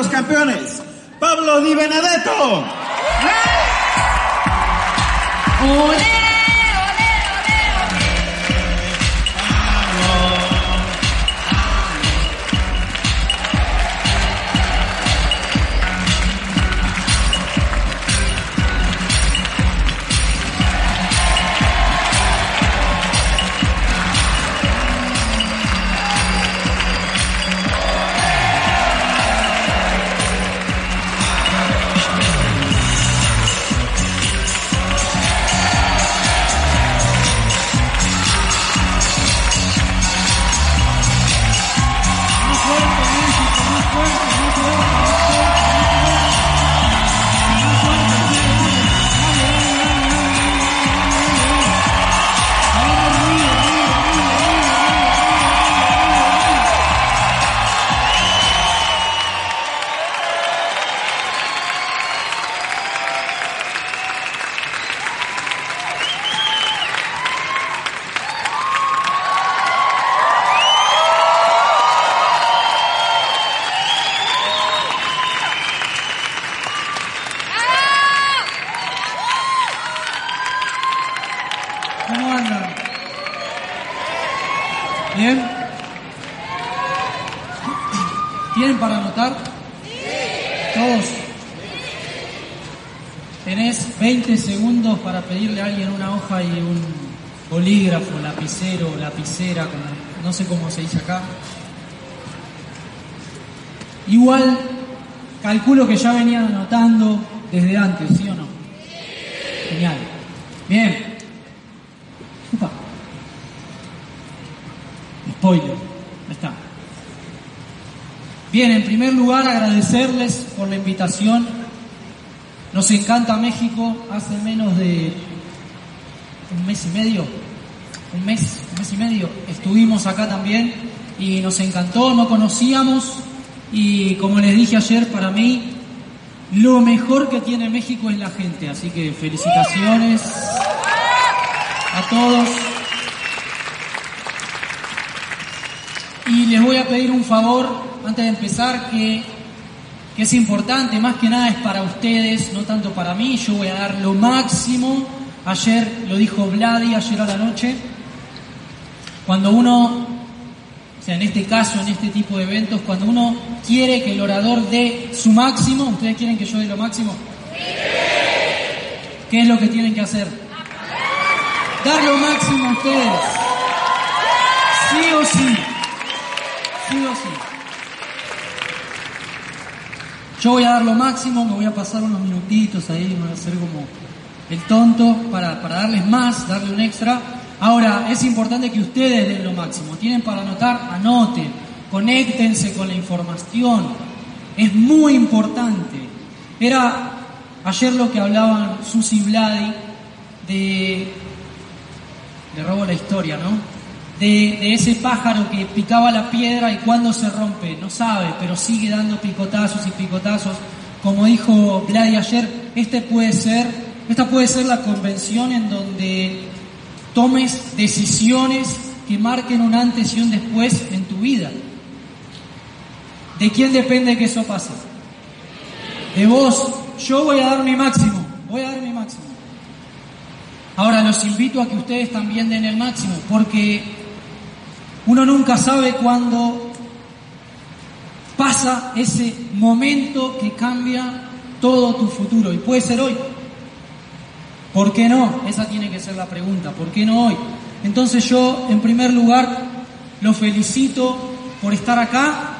los campeones, Pablo Di Benedetto. ¿Cómo lapicero, lapicera, como- no sé cómo se dice acá. Igual, calculo que ya venían anotando desde antes, ¿sí o no? Genial. Bien. Upa. Spoiler. Ahí está. Bien, en primer lugar agradecerles por la invitación. Nos encanta México. Hace menos de un mes y medio, un mes, un mes y medio, estuvimos acá también y nos encantó, no conocíamos y como les dije ayer, para mí lo mejor que tiene México es la gente, así que felicitaciones a todos. Y les voy a pedir un favor antes de empezar que, que es importante, más que nada es para ustedes, no tanto para mí, yo voy a dar lo máximo. Ayer lo dijo Vladi, ayer a la noche, cuando uno, o sea, en este caso, en este tipo de eventos, cuando uno quiere que el orador dé su máximo, ¿ustedes quieren que yo dé lo máximo? ¿Qué es lo que tienen que hacer? Dar lo máximo a ustedes. Sí o sí. Sí o sí. Yo voy a dar lo máximo, me voy a pasar unos minutitos ahí, me voy a hacer como el tonto para, para darles más, darle un extra. Ahora, es importante que ustedes den lo máximo. Tienen para anotar, anoten, conéctense con la información. Es muy importante. Era ayer lo que hablaban Susi y Vladi de. Le robo la historia, ¿no? De, ese pájaro que picaba la piedra y cuando se rompe, no sabe, pero sigue dando picotazos y picotazos. Como dijo Vladi ayer, este puede ser, esta puede ser la convención en donde tomes decisiones que marquen un antes y un después en tu vida. ¿De quién depende que eso pase? De vos. Yo voy a dar mi máximo. Voy a dar mi máximo. Ahora los invito a que ustedes también den el máximo, porque uno nunca sabe cuándo pasa ese momento que cambia todo tu futuro. Y puede ser hoy. ¿Por qué no? Esa tiene que ser la pregunta. ¿Por qué no hoy? Entonces yo, en primer lugar, lo felicito por estar acá,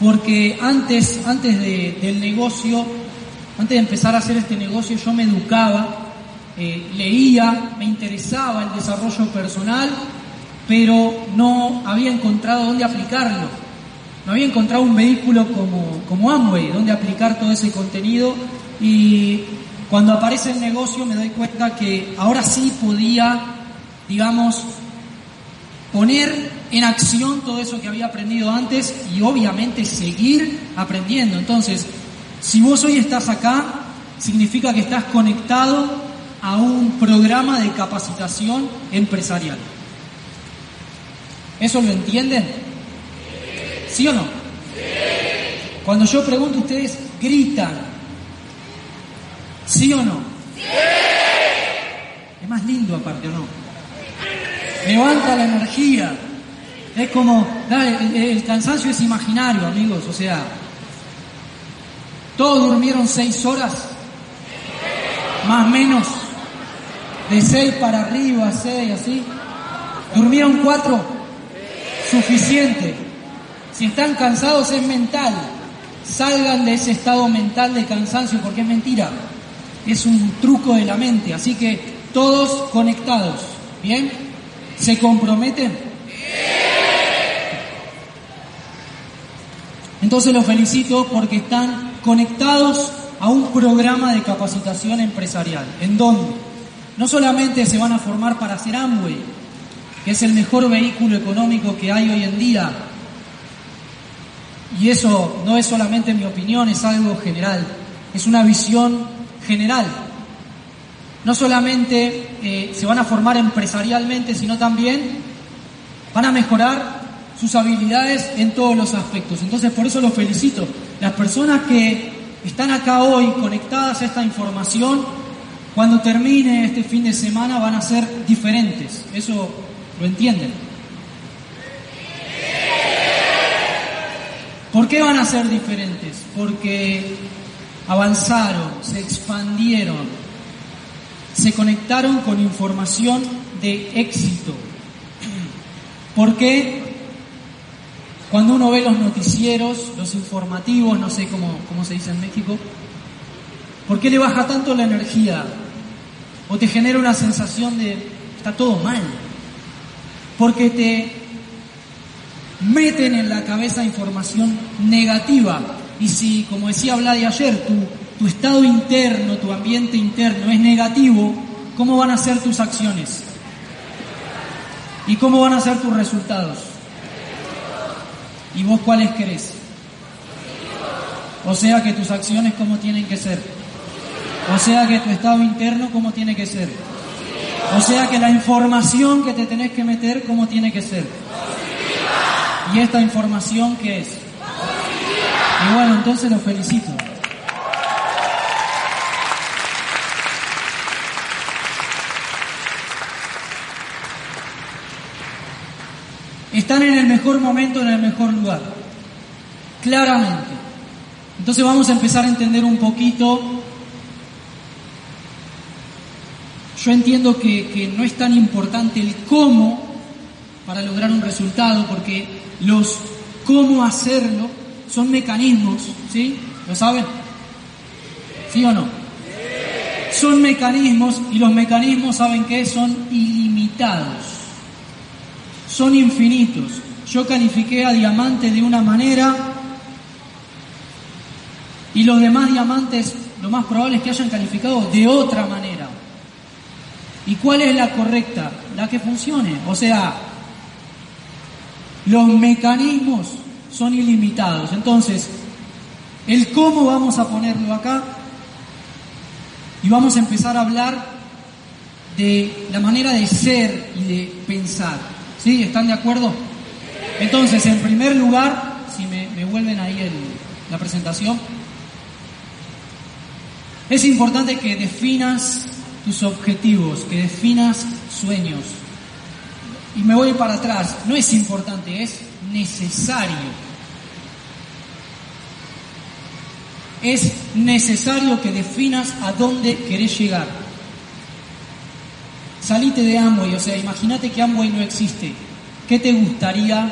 porque antes, antes de- del negocio, antes de empezar a hacer este negocio, yo me educaba, eh, leía, me interesaba el desarrollo personal, pero no había encontrado dónde aplicarlo. No había encontrado un vehículo como, como Amway, donde aplicar todo ese contenido y cuando aparece el negocio me doy cuenta que ahora sí podía, digamos, poner en acción todo eso que había aprendido antes y obviamente seguir aprendiendo. Entonces, si vos hoy estás acá, significa que estás conectado a un programa de capacitación empresarial. ¿Eso lo entienden? ¿Sí o no? Cuando yo pregunto, ustedes gritan. ¿Sí o no? ¡Sí! Es más lindo aparte, ¿o no? Levanta la energía. Es como, el, cansancio es imaginario, amigos, o sea, todos durmieron seis horas, más menos, de seis para arriba, seis, así. ¿Durmieron cuatro? Suficiente. Si están cansados es mental. Salgan de ese estado mental de cansancio porque es mentira. Es un truco de la mente. Así que todos conectados. ¿Bien? ¿Se comprometen? Entonces los felicito porque están conectados a un programa de capacitación empresarial, en donde no solamente se van a formar para hacer Amway, que es el mejor vehículo económico que hay hoy en día, y eso no es solamente mi opinión, es algo general, es una visión general. No solamente eh, se van a formar empresarialmente, sino también van a mejorar sus habilidades en todos los aspectos. Entonces, por eso los felicito. Las personas que están acá hoy conectadas a esta información, cuando termine este fin de semana van a ser diferentes. Eso lo entienden. ¿Por qué van a ser diferentes? Porque avanzaron, se expandieron, se conectaron con información de éxito. ¿Por qué? Cuando uno ve los noticieros, los informativos, no sé cómo, cómo se dice en México, ¿por qué le baja tanto la energía? ¿O te genera una sensación de está todo mal? Porque te meten en la cabeza información negativa. Y si, como decía Vladi ayer, tu, tu estado interno, tu ambiente interno es negativo, ¿cómo van a ser tus acciones? ¿Y cómo van a ser tus resultados? ¿Y vos cuáles querés? O sea que tus acciones cómo tienen que ser. O sea que tu estado interno cómo tiene que ser. O sea que la información que te tenés que meter cómo tiene que ser. ¿Y esta información qué es? Y bueno, entonces los felicito. están en el mejor momento, en el mejor lugar. Claramente. Entonces vamos a empezar a entender un poquito. Yo entiendo que, no es tan importante el cómo para lograr un resultado, porque los cómo hacerlo son mecanismos, ¿sí? ¿Lo saben? ¿Sí o no? Son mecanismos y los mecanismos, ¿saben qué? Son ilimitados son infinitos. Yo califiqué a diamante de una manera y los demás diamantes lo más probable es que hayan calificado de otra manera. ¿Y cuál es la correcta? La que funcione. O sea, los mecanismos son ilimitados. Entonces, el cómo vamos a ponerlo acá y vamos a empezar a hablar de la manera de ser y de pensar. ¿Sí? ¿Están de acuerdo? Entonces, en primer lugar, si me, vuelven ahí la presentación, es importante que definas tus objetivos, que definas sueños. Y me voy para atrás, no es importante, es necesario. Es necesario que definas a dónde querés llegar. Salite de Amway, o sea, imagínate que Amway no existe. ¿Qué te gustaría,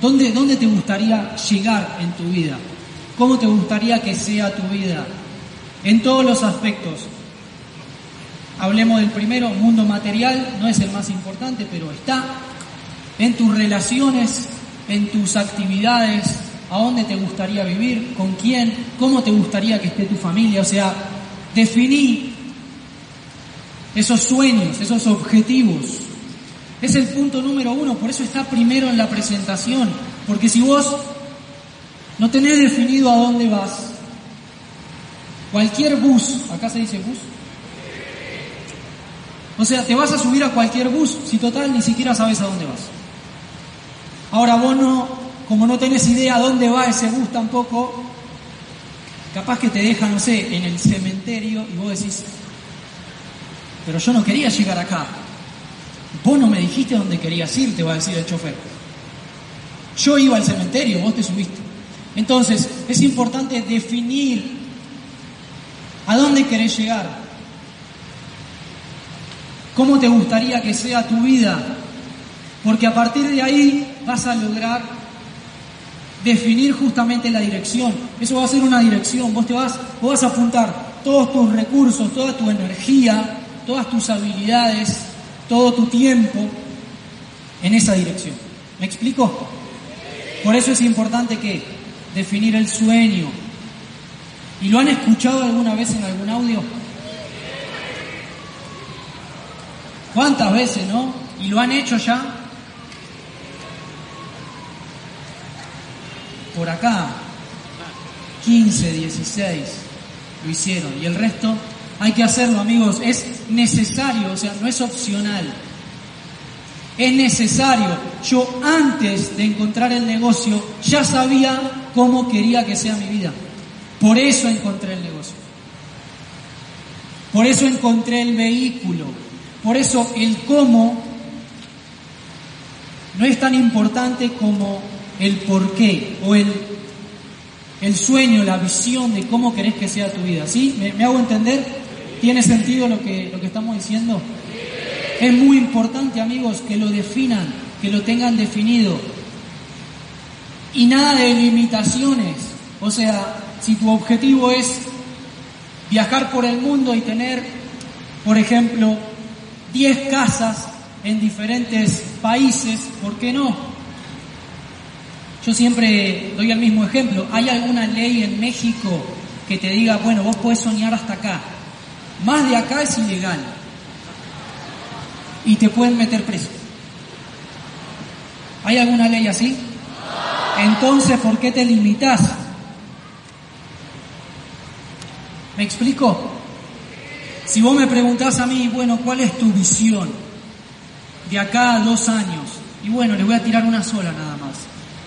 dónde, dónde te gustaría llegar en tu vida? ¿Cómo te gustaría que sea tu vida? En todos los aspectos. Hablemos del primero, mundo material, no es el más importante, pero está en tus relaciones, en tus actividades, a dónde te gustaría vivir, con quién, cómo te gustaría que esté tu familia. O sea, definí esos sueños, esos objetivos. Es el punto número uno, por eso está primero en la presentación. Porque si vos no tenés definido a dónde vas, cualquier bus, acá se dice bus, o sea, te vas a subir a cualquier bus, si total ni siquiera sabes a dónde vas. Ahora vos no, como no tenés idea dónde va ese bus tampoco, Capaz que te deja, no sé, en el cementerio y vos decís, pero yo no quería llegar acá. Vos no me dijiste dónde querías ir, te va a decir el chofer. Yo iba al cementerio, vos te subiste. Entonces, es importante definir a dónde querés llegar. ¿Cómo te gustaría que sea tu vida? Porque a partir de ahí vas a lograr definir justamente la dirección. Eso va a ser una dirección. Vos te vas, vos vas a apuntar todos tus recursos, toda tu energía, todas tus habilidades, todo tu tiempo en esa dirección. ¿Me explico? Por eso es importante que definir el sueño. ¿Y lo han escuchado alguna vez en algún audio? ¿Cuántas veces, no? ¿Y lo han hecho ya? Por acá, 15, 16, lo hicieron. Y el resto hay que hacerlo, amigos. Es necesario, o sea, no es opcional. Es necesario. Yo antes de encontrar el negocio ya sabía cómo quería que sea mi vida. Por eso encontré el negocio. Por eso encontré el vehículo. Por eso el cómo no es tan importante como el por qué o el, el sueño, la visión de cómo querés que sea tu vida. ¿Sí? ¿Me, me hago entender? ¿Tiene sentido lo que, lo que estamos diciendo? Es muy importante, amigos, que lo definan, que lo tengan definido. Y nada de limitaciones. O sea, si tu objetivo es viajar por el mundo y tener, por ejemplo, 10 casas en diferentes países, ¿por qué no? Yo siempre doy el mismo ejemplo. ¿Hay alguna ley en México que te diga, bueno, vos podés soñar hasta acá? Más de acá es ilegal y te pueden meter preso. ¿Hay alguna ley así? Entonces, ¿por qué te limitas? ¿Me explico? Si vos me preguntás a mí, bueno, ¿cuál es tu visión de acá a dos años? Y bueno, le voy a tirar una sola nada.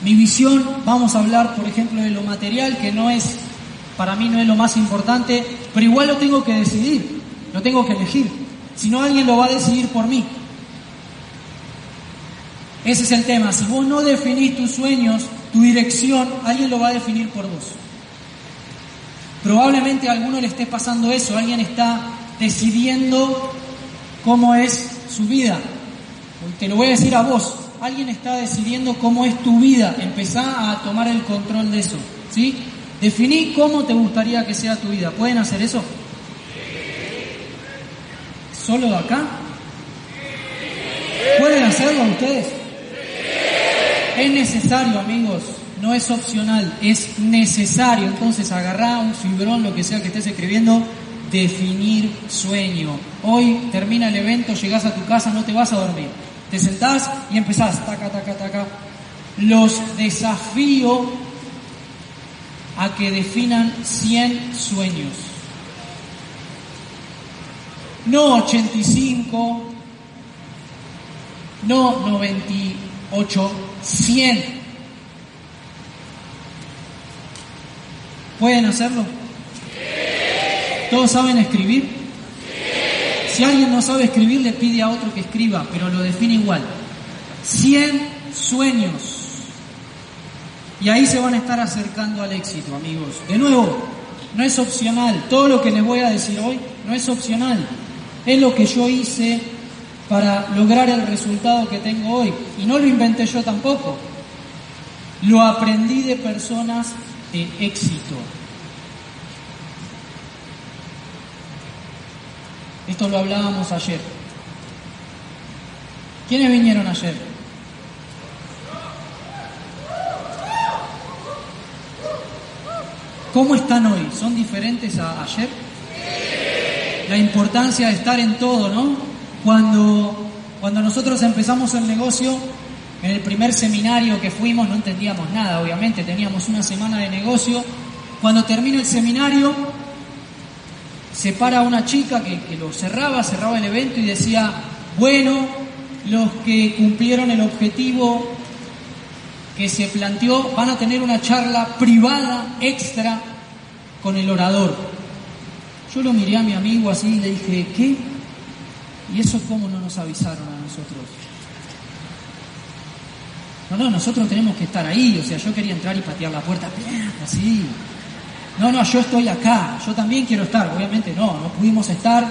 Mi visión, vamos a hablar, por ejemplo, de lo material, que no es, para mí no es lo más importante, pero igual lo tengo que decidir, lo tengo que elegir si no alguien lo va a decidir por mí. Ese es el tema. Si vos no definís tus sueños, tu dirección, alguien lo va a definir por vos. Probablemente a alguno le esté pasando eso, alguien está decidiendo cómo es su vida. Te lo voy a decir a vos, alguien está decidiendo cómo es tu vida, empezá a tomar el control de eso, ¿sí? Definí cómo te gustaría que sea tu vida. ¿Pueden hacer eso? ¿Solo acá? ¿Pueden hacerlo ustedes? Es necesario, amigos, no es opcional, es necesario. Entonces agarrá un fibrón, lo que sea que estés escribiendo, definir sueño. Hoy termina el evento, llegás a tu casa, no te vas a dormir. Te sentás y empezás, taca, taca, taca. Los desafío a que definan 100 sueños no 85, no 98, 100. ¿Pueden hacerlo? ¿Todos saben escribir? Si alguien no sabe escribir, le pide a otro que escriba, pero lo define igual. 100 sueños. Y ahí se van a estar acercando al éxito, amigos. De nuevo, no es opcional. Todo lo que les voy a decir hoy no es opcional. Es lo que yo hice para lograr el resultado que tengo hoy. Y no lo inventé yo tampoco. Lo aprendí de personas de éxito. Esto lo hablábamos ayer. ¿Quiénes vinieron ayer? ¿Cómo están hoy? ¿Son diferentes a ayer? la importancia de estar en todo, ¿no? Cuando, cuando nosotros empezamos el negocio, en el primer seminario que fuimos no entendíamos nada, obviamente, teníamos una semana de negocio. Cuando termina el seminario, se para una chica que, que lo cerraba, cerraba el evento y decía, bueno, los que cumplieron el objetivo que se planteó van a tener una charla privada extra con el orador. Yo lo miré a mi amigo así y le dije, ¿qué? ¿Y eso cómo no nos avisaron a nosotros? No, no, nosotros tenemos que estar ahí. O sea, yo quería entrar y patear la puerta, así. No, no, yo estoy acá, yo también quiero estar. Obviamente no, no pudimos estar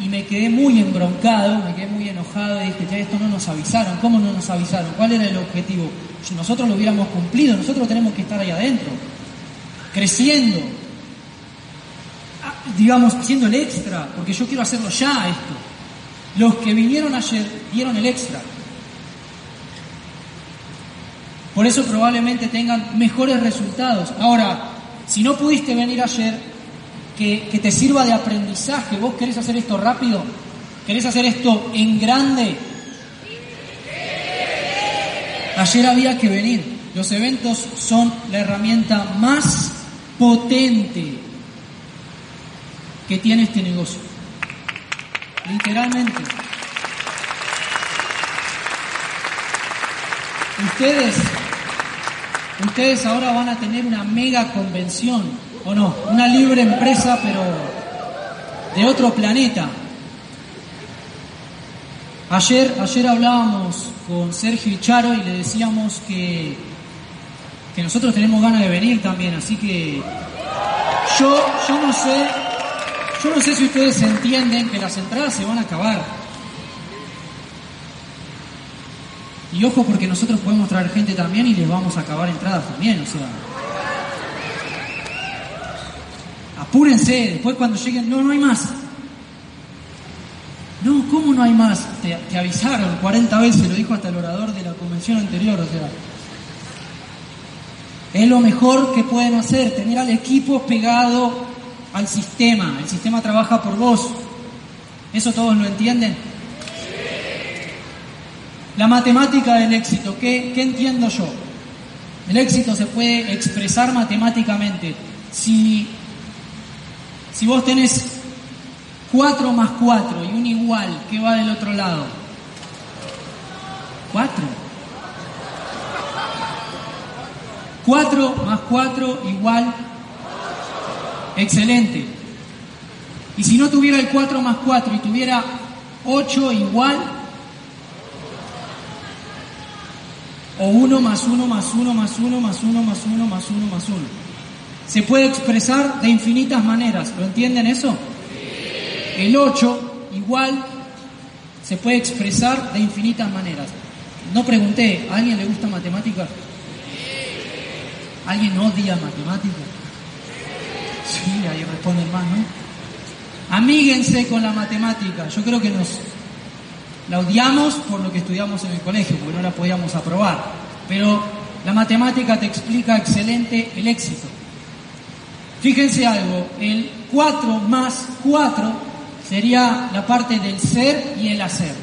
y me quedé muy embroncado, me quedé muy enojado y dije, ya esto no nos avisaron, ¿cómo no nos avisaron? ¿Cuál era el objetivo? Si nosotros lo hubiéramos cumplido, nosotros tenemos que estar ahí adentro, creciendo, digamos, haciendo el extra, porque yo quiero hacerlo ya esto. Los que vinieron ayer dieron el extra. Por eso probablemente tengan mejores resultados. Ahora, si no pudiste venir ayer, que, te sirva de aprendizaje. ¿Vos querés hacer esto rápido? ¿Querés hacer esto en grande? Ayer había que venir. Los eventos son la herramienta más potente que tiene este negocio. Literalmente. Ustedes ustedes ahora van a tener una mega convención, ¿o no? Una libre empresa, pero de otro planeta. Ayer, ayer hablábamos con Sergio y Charo y le decíamos que, que nosotros tenemos ganas de venir también, así que yo, yo no sé, yo no sé si ustedes entienden que las entradas se van a acabar. Y ojo porque nosotros podemos traer gente también y les vamos a acabar entradas también, o sea. Apúrense, después cuando lleguen, no, no hay más. No, ¿cómo no hay más? Te, avisaron 40 veces, lo dijo hasta el orador de la convención anterior, o sea. Es lo mejor que pueden hacer, tener al equipo pegado al sistema. El sistema trabaja por vos. ¿Eso todos lo entienden? La matemática del éxito, ¿qué, entiendo yo? El éxito se puede expresar matemáticamente. Si, si vos tenés 4 más 4 y un igual, ¿qué va del otro lado? 4. 4 más 4 igual. Excelente. Y si no tuviera el 4 más 4 y tuviera 8 igual, o 1 más 1 más 1 más 1 más 1 más 1 más 1 más 1. Se puede expresar de infinitas maneras, ¿lo entienden eso? El 8 igual se puede expresar de infinitas maneras. No pregunté, ¿a alguien le gusta matemática? ¿Alguien odia matemática? Sí, ahí responden más, ¿no? Amíguense con la matemática. Yo creo que nos la odiamos por lo que estudiamos en el colegio, porque no la podíamos aprobar. Pero la matemática te explica excelente el éxito. Fíjense algo, el 4 más 4 sería la parte del ser y el hacer.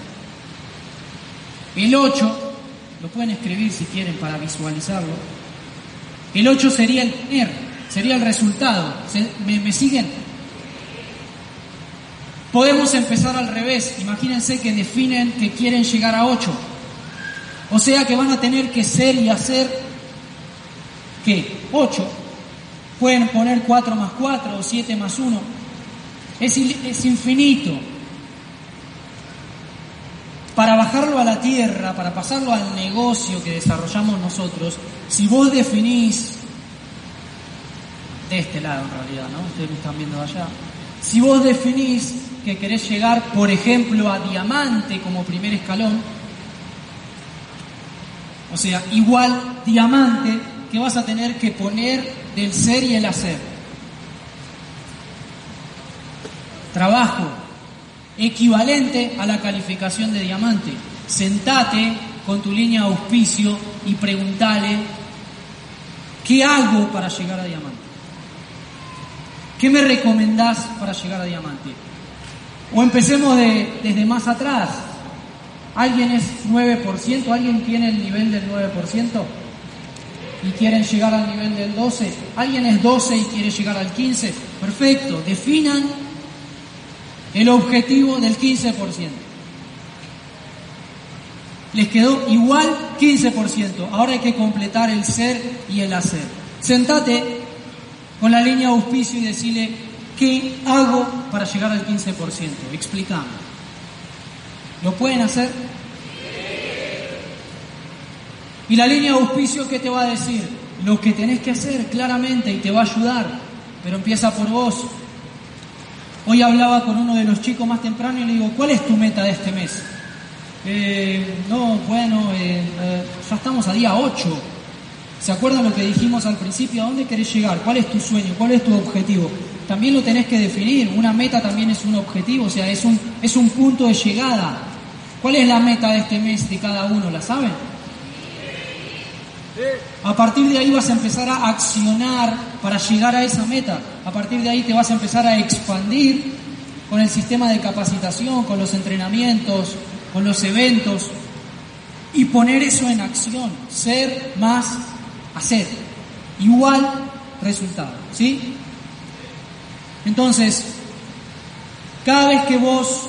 El 8, lo pueden escribir si quieren para visualizarlo, el 8 sería el tener, sería el resultado. ¿Me, me siguen? Podemos empezar al revés. Imagínense que definen que quieren llegar a 8. O sea que van a tener que ser y hacer ¿qué? 8. Pueden poner 4 más 4 o 7 más 1. Es, es infinito. Para bajarlo a la tierra, para pasarlo al negocio que desarrollamos nosotros, si vos definís, de este lado en realidad, ¿no? Ustedes me están viendo allá. Si vos definís que querés llegar, por ejemplo, a diamante como primer escalón, o sea, igual diamante que vas a tener que poner del ser y el hacer. Trabajo equivalente a la calificación de diamante. Sentate con tu línea de auspicio y preguntale, ¿qué hago para llegar a diamante? ¿Qué me recomendás para llegar a diamante? O empecemos de, desde más atrás. ¿Alguien es 9%? ¿Alguien tiene el nivel del 9%? Y quieren llegar al nivel del 12%. ¿Alguien es 12 y quiere llegar al 15%? Perfecto. Definan el objetivo del 15%. Les quedó igual 15%. Ahora hay que completar el ser y el hacer. Sentate con la línea auspicio y decirle, ¿qué hago para llegar al 15%? Explícame. ¿Lo pueden hacer? Y la línea de auspicio, ¿qué te va a decir? Lo que tenés que hacer claramente y te va a ayudar, pero empieza por vos. Hoy hablaba con uno de los chicos más temprano y le digo, ¿cuál es tu meta de este mes? Eh, no, bueno, eh, eh, ya estamos a día 8. ¿Se acuerdan lo que dijimos al principio? ¿A dónde querés llegar? ¿Cuál es tu sueño? ¿Cuál es tu objetivo? También lo tenés que definir. Una meta también es un objetivo, o sea, es un, es un punto de llegada. ¿Cuál es la meta de este mes de cada uno? ¿La saben? A partir de ahí vas a empezar a accionar para llegar a esa meta. A partir de ahí te vas a empezar a expandir con el sistema de capacitación, con los entrenamientos, con los eventos y poner eso en acción. Ser más hacer. Igual resultado. ¿Sí? Entonces, cada vez que vos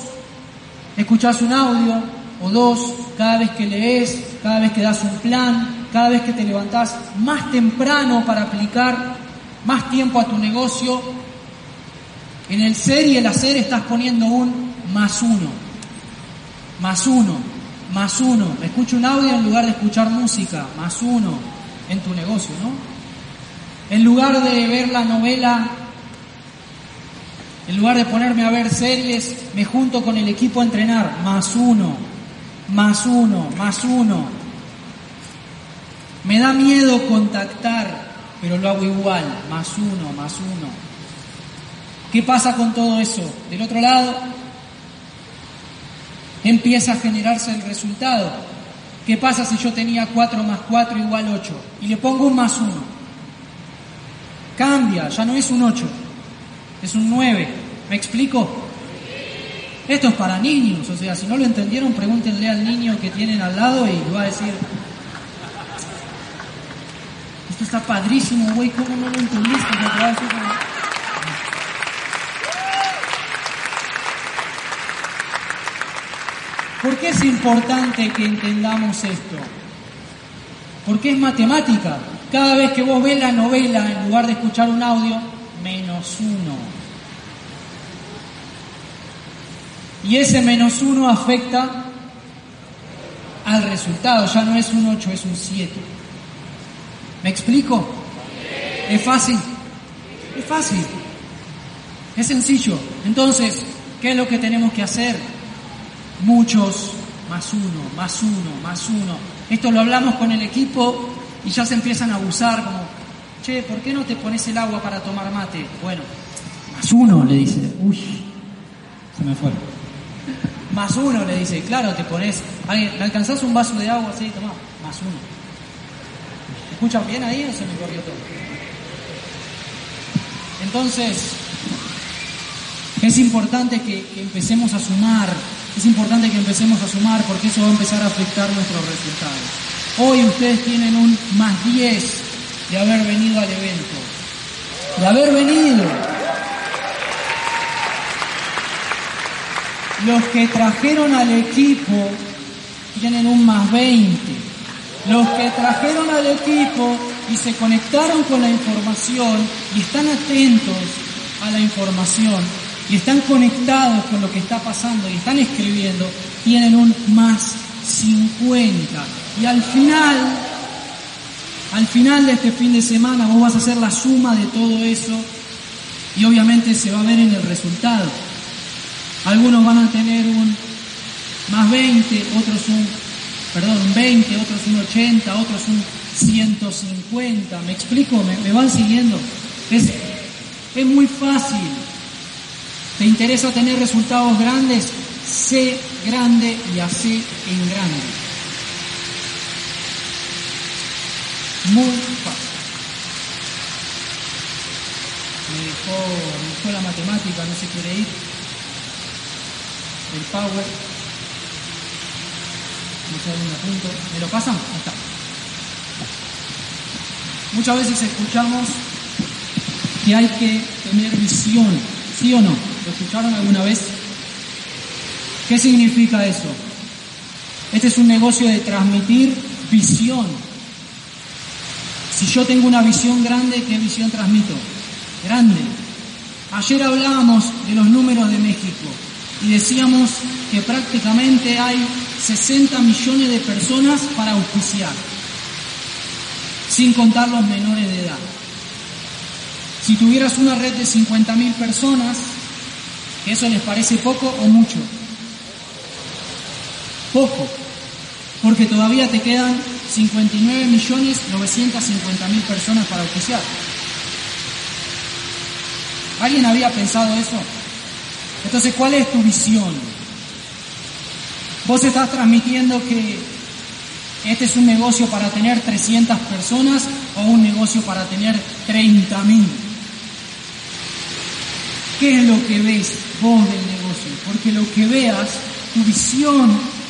escuchás un audio o dos, cada vez que lees, cada vez que das un plan, cada vez que te levantás más temprano para aplicar más tiempo a tu negocio, en el ser y el hacer estás poniendo un más uno, más uno, más uno. Escucho un audio en lugar de escuchar música, más uno en tu negocio, ¿no? En lugar de ver la novela, en lugar de ponerme a ver series, me junto con el equipo a entrenar, más uno, más uno, más uno. Me da miedo contactar, pero lo hago igual, más uno, más uno. ¿Qué pasa con todo eso? Del otro lado, empieza a generarse el resultado. ¿Qué pasa si yo tenía 4 más 4 igual 8? Y le pongo un más 1. Cambia, ya no es un 8, es un 9. ¿Me explico? Esto es para niños, o sea, si no lo entendieron, pregúntenle al niño que tienen al lado y va a decir, esto está padrísimo, güey, ¿cómo no lo entendiste? ¿Por qué es importante que entendamos esto? Porque es matemática. Cada vez que vos ves la novela, en lugar de escuchar un audio, menos uno. Y ese menos uno afecta al resultado. Ya no es un 8, es un 7. ¿Me explico? ¿Es fácil? Es fácil. Es sencillo. Entonces, ¿qué es lo que tenemos que hacer? Muchos, más uno, más uno, más uno. Esto lo hablamos con el equipo y ya se empiezan a abusar como, che, ¿por qué no te pones el agua para tomar mate? Bueno, más uno, le dice. Uy, se me fue. Más uno, le dice. Claro, te pones, ¿me alcanzás un vaso de agua? Sí, toma, más uno escuchan bien ahí o se me corrió todo? Entonces, es importante que, empecemos a sumar, es importante que empecemos a sumar porque eso va a empezar a afectar nuestros resultados. Hoy ustedes tienen un más 10 de haber venido al evento, de haber venido. Los que trajeron al equipo tienen un más 20 los que trajeron al equipo y se conectaron con la información y están atentos a la información y están conectados con lo que está pasando y están escribiendo, tienen un más 50. Y al final, al final de este fin de semana vos vas a hacer la suma de todo eso y obviamente se va a ver en el resultado. Algunos van a tener un más 20, otros un perdón, un 20, otros un 80, otros un 150. ¿Me explico? ¿Me, van siguiendo? Es, es muy fácil. ¿Te interesa tener resultados grandes? Sé grande y hace en grande. Muy fácil. Me dejó, me dejó la matemática, no se quiere ir. El power ¿Me lo pasan? está. Muchas veces escuchamos que hay que tener visión, ¿sí o no? ¿Lo escucharon alguna vez? ¿Qué significa eso? Este es un negocio de transmitir visión. Si yo tengo una visión grande, ¿qué visión transmito? grande. Ayer hablábamos de los números de México y decíamos que prácticamente hay 60 millones de personas para auspiciar, sin contar los menores de edad. Si tuvieras una red de 50.000 personas, ¿eso les parece poco o mucho? Poco, porque todavía te quedan 59 millones 950 mil personas para auspiciar. ¿Alguien había pensado eso? Entonces, ¿cuál es tu visión? Vos estás transmitiendo que este es un negocio para tener 300 personas o un negocio para tener 30 mil. ¿Qué es lo que ves vos del negocio? Porque lo que veas, tu visión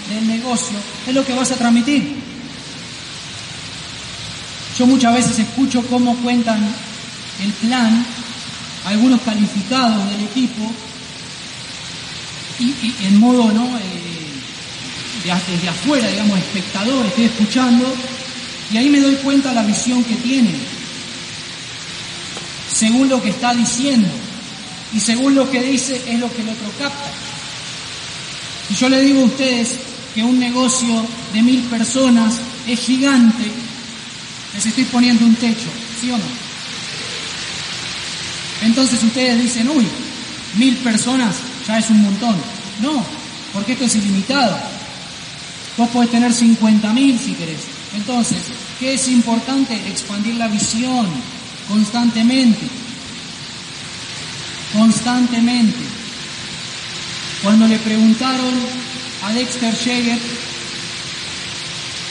del negocio, es lo que vas a transmitir. Yo muchas veces escucho cómo cuentan el plan algunos calificados del equipo y, en modo no eh, desde afuera, digamos, espectador, estoy escuchando y ahí me doy cuenta la visión que tienen según lo que está diciendo y según lo que dice es lo que el otro capta. Y yo le digo a ustedes que un negocio de mil personas es gigante, les estoy poniendo un techo, ¿sí o no? Entonces ustedes dicen, uy, mil personas ya es un montón. No, porque esto es ilimitado. Vos podés tener 50 mil si querés. Entonces, ¿qué es importante? Expandir la visión constantemente constantemente. Cuando le preguntaron a Dexter Yeager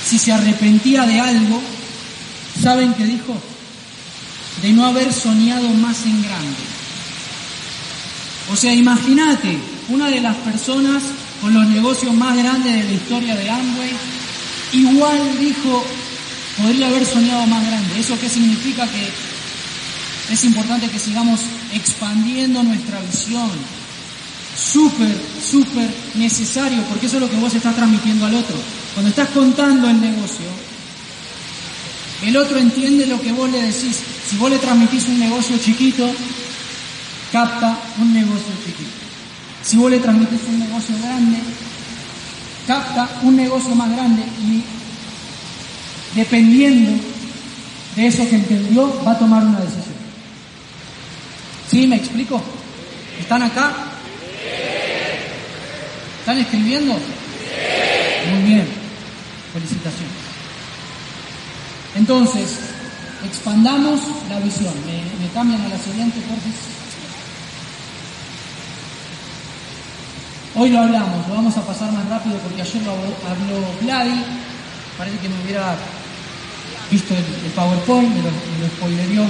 si se arrepentía de algo, ¿saben qué dijo? De no haber soñado más en grande. O sea, imagínate, una de las personas con los negocios más grandes de la historia de Amway, igual dijo, podría haber soñado más grande. ¿Eso qué significa? Que es importante que sigamos expandiendo nuestra visión. Súper, súper necesario, porque eso es lo que vos estás transmitiendo al otro. Cuando estás contando el negocio, el otro entiende lo que vos le decís. Si vos le transmitís un negocio chiquito, capta un negocio chiquito. Si vos le transmitís un negocio grande, capta un negocio más grande y dependiendo de eso que entendió, va a tomar una decisión. ¿Sí? ¿Me explico? ¿Están acá? ¿Están escribiendo? Muy bien. Felicitaciones. Entonces, expandamos la visión. Me, cambian a la siguiente, por Hoy lo hablamos, lo vamos a pasar más rápido porque ayer lo habló Vladi. Parece que me hubiera visto el, PowerPoint, me lo, me lo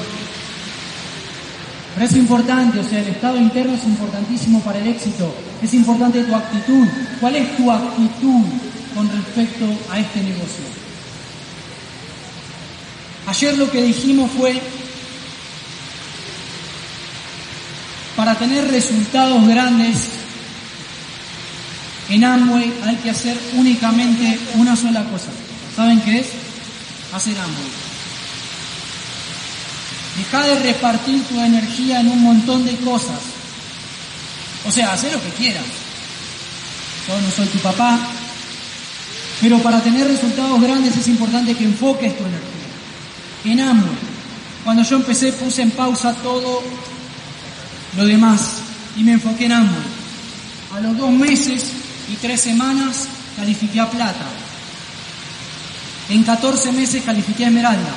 pero es importante, o sea, el estado interno es importantísimo para el éxito. Es importante tu actitud. ¿Cuál es tu actitud con respecto a este negocio? Ayer lo que dijimos fue, para tener resultados grandes en Amway hay que hacer únicamente una sola cosa. ¿Saben qué es? Hacer Amway. Deja de repartir tu energía en un montón de cosas. O sea, haz lo que quieras. Yo no soy tu papá. Pero para tener resultados grandes es importante que enfoques tu energía. En amor. Cuando yo empecé puse en pausa todo lo demás y me enfoqué en amor. A los dos meses y tres semanas califiqué a plata. En 14 meses califiqué a esmeralda.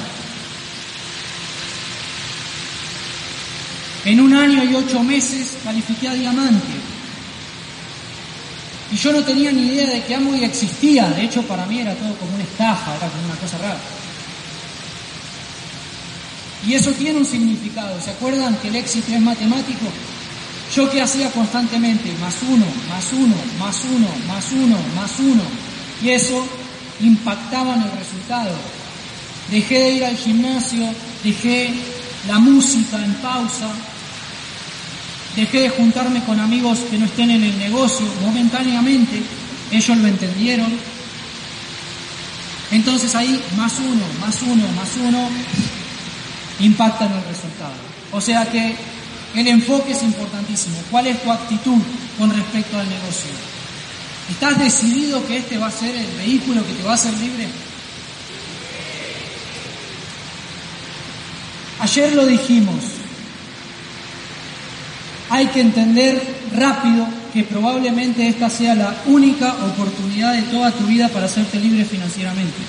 En un año y ocho meses califiqué a diamante. Y yo no tenía ni idea de que Amway existía. De hecho, para mí era todo como una estafa, era como una cosa rara. Y eso tiene un significado. ¿Se acuerdan que el éxito es matemático? Yo que hacía constantemente, más uno, más uno, más uno, más uno, más uno. Y eso impactaba en el resultado. Dejé de ir al gimnasio, dejé la música en pausa, Dejé de juntarme con amigos que no estén en el negocio momentáneamente, ellos lo entendieron. Entonces ahí más uno, más uno, más uno impacta en el resultado. O sea que el enfoque es importantísimo. ¿Cuál es tu actitud con respecto al negocio? ¿Estás decidido que este va a ser el vehículo que te va a hacer libre? Ayer lo dijimos, hay que entender rápido que probablemente esta sea la única oportunidad de toda tu vida para hacerte libre financieramente.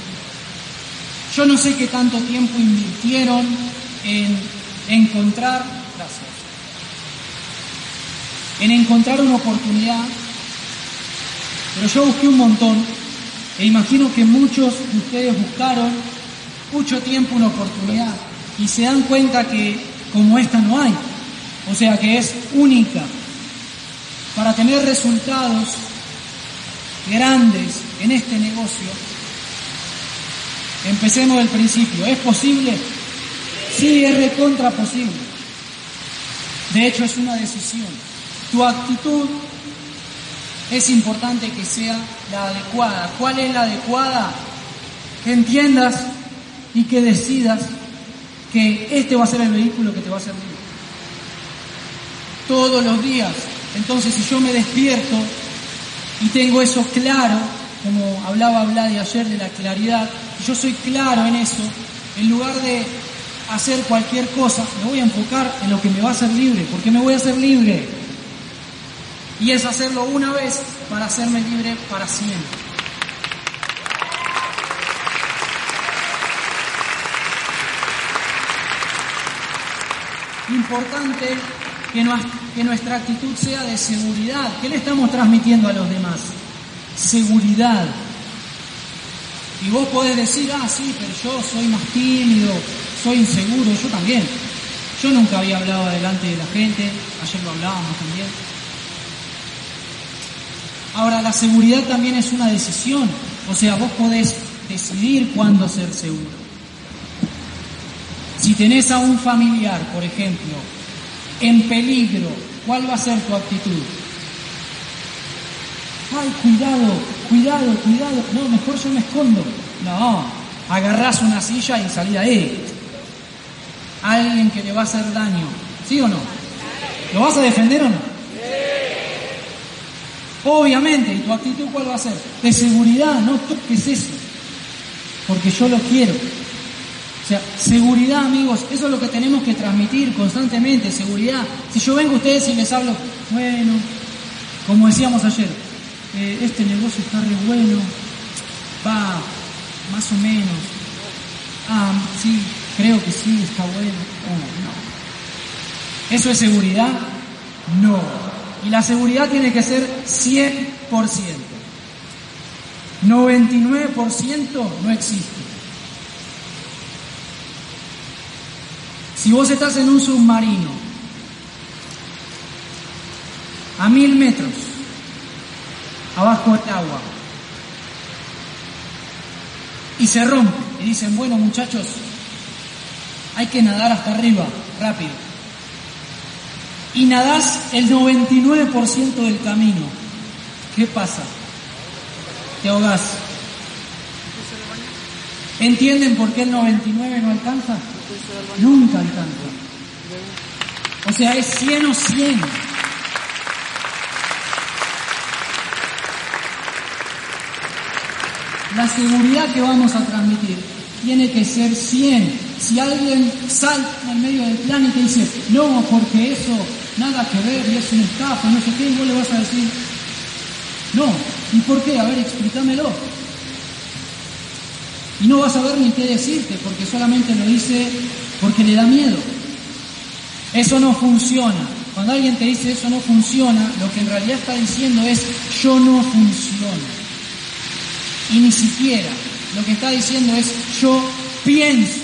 Yo no sé qué tanto tiempo invirtieron en encontrar, gracias, en encontrar una oportunidad, pero yo busqué un montón e imagino que muchos de ustedes buscaron mucho tiempo una oportunidad y se dan cuenta que como esta no hay, o sea que es única. Para tener resultados grandes en este negocio, empecemos del principio. ¿Es posible? Sí, es recontra posible. De hecho, es una decisión. Tu actitud es importante que sea la adecuada. ¿Cuál es la adecuada? Que entiendas y que decidas que este va a ser el vehículo que te va a servir. Todos los días. Entonces, si yo me despierto y tengo eso claro, como hablaba Vladi ayer de la claridad, yo soy claro en eso, en lugar de hacer cualquier cosa, me voy a enfocar en lo que me va a hacer libre, porque me voy a hacer libre. Y es hacerlo una vez para hacerme libre para siempre. Importante que, que nuestra actitud sea de seguridad. ¿Qué le estamos transmitiendo a los demás? Seguridad. Y vos podés decir, ah, sí, pero yo soy más tímido, soy inseguro, yo también. Yo nunca había hablado delante de la gente, ayer lo hablábamos también. Ahora, la seguridad también es una decisión, o sea, vos podés decidir cuándo ser seguro. Si tenés a un familiar, por ejemplo, en peligro, ¿cuál va a ser tu actitud? Ay, cuidado, cuidado, cuidado. No, mejor yo me escondo. No, agarrás una silla y salí ahí. Alguien que le va a hacer daño. ¿Sí o no? ¿Lo vas a defender o no? Obviamente, ¿y tu actitud cuál va a ser? De seguridad, no toques eso. Porque yo lo quiero. O sea, seguridad, amigos, eso es lo que tenemos que transmitir constantemente, seguridad. Si yo vengo a ustedes y les hablo, bueno, como decíamos ayer, eh, este negocio está re bueno, va más o menos, ah, sí, creo que sí, está bueno, oh, no. ¿Eso es seguridad? No. Y la seguridad tiene que ser 100%. 99% no existe. Si vos estás en un submarino a mil metros abajo del agua y se rompe y dicen, bueno muchachos, hay que nadar hasta arriba, rápido. Y nadás el 99% del camino. ¿Qué pasa? Te ahogás. ¿Entienden por qué el 99 no alcanza? Nunca alcanza. O sea, es 100 o 100. La seguridad que vamos a transmitir tiene que ser 100. Si alguien salta en medio del plan y te dice, no, porque eso nada que ver y es un estafa, no sé qué, vos le vas a decir, no, ¿y por qué? A ver, explícamelo. Y no vas a ver ni qué decirte, porque solamente lo dice porque le da miedo. Eso no funciona. Cuando alguien te dice eso no funciona, lo que en realidad está diciendo es yo no funciono. Y ni siquiera lo que está diciendo es yo pienso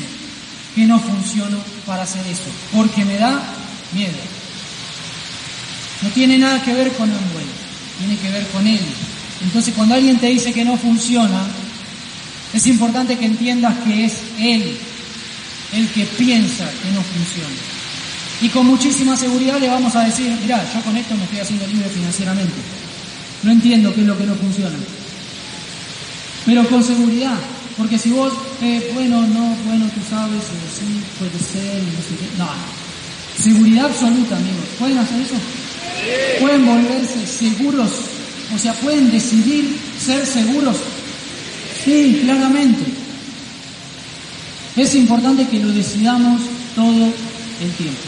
que no funciono para hacer eso, porque me da miedo. No tiene nada que ver con Amway, tiene que ver con él. Entonces cuando alguien te dice que no funciona, es importante que entiendas que es él el que piensa que no funciona. Y con muchísima seguridad le vamos a decir, mira, yo con esto me estoy haciendo libre financieramente. No entiendo qué es lo que no funciona. Pero con seguridad, porque si vos, eh, bueno, no, bueno, tú sabes, eh, sí, puede ser, no sé qué. No, Seguridad absoluta, amigos. ¿Pueden hacer eso? ¿Pueden volverse seguros? O sea, ¿pueden decidir ser seguros? Sí, claramente. Es importante que lo decidamos todo el tiempo.